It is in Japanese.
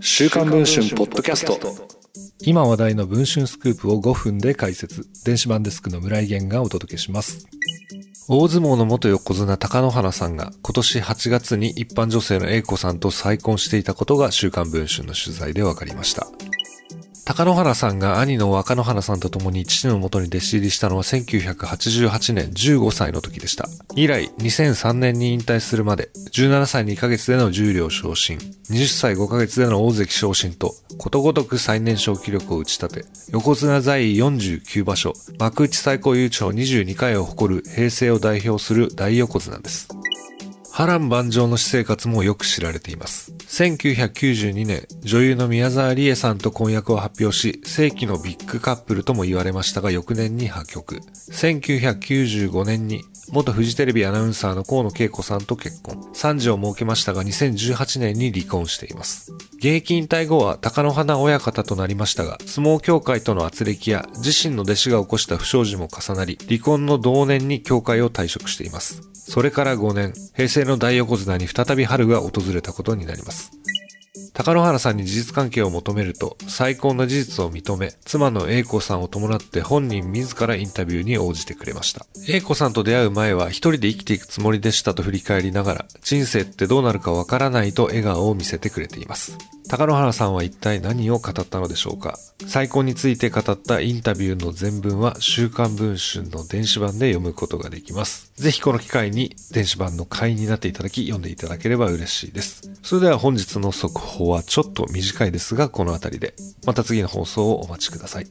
週刊文春ポッドキャスト。今話題の文春スクープを5分で解説。電子版デスクの村井源がお届けします。大相撲の元横綱貴乃花さんが今年8月に一般女性の A 子さんと再婚していたことが週刊文春の取材で分かりました貴乃花さんが兄の若乃花さんと共に父の元に弟子入りしたのは1988年15歳の時でした。以来、2003年に引退するまで、17歳2ヶ月での重量昇進、20歳5ヶ月での大関昇進と、ことごとく最年少記録を打ち立て、横綱在位49場所、幕内最高優勝22回を誇る平成を代表する大横綱です。波乱万丈の私生活もよく知られています。1992年、女優の宮沢りえさんと婚約を発表し、世紀のビッグカップルとも言われましたが、翌年に破局。1995年に、元フジテレビアナウンサーの河野恵子さんと結婚。3児を設けましたが、2018年に離婚しています。現役引退後は、貴乃花親方となりましたが、相撲協会との圧力や、自身の弟子が起こした不祥事も重なり、離婚の同年に協会を退職しています。それから5年、平成の大横綱に再び春が訪れたことになります。高野原さんに事実関係を求めると、最高の事実を認め、妻の英子さんを伴って本人自らインタビューに応じてくれました。英子さんと出会う前は一人で生きていくつもりでしたと振り返りながら、人生ってどうなるかわからないと笑顔を見せてくれています。高野原さんは一体何を語ったのでしょうか？再婚について語ったインタビューの全文は週刊文春の電子版で読むことができます。是非この機会に電子版の会員になっていただき読んでいただければ嬉しいです。それでは本日の速報はちょっと短いですがこの辺りで。また次の放送をお待ちください。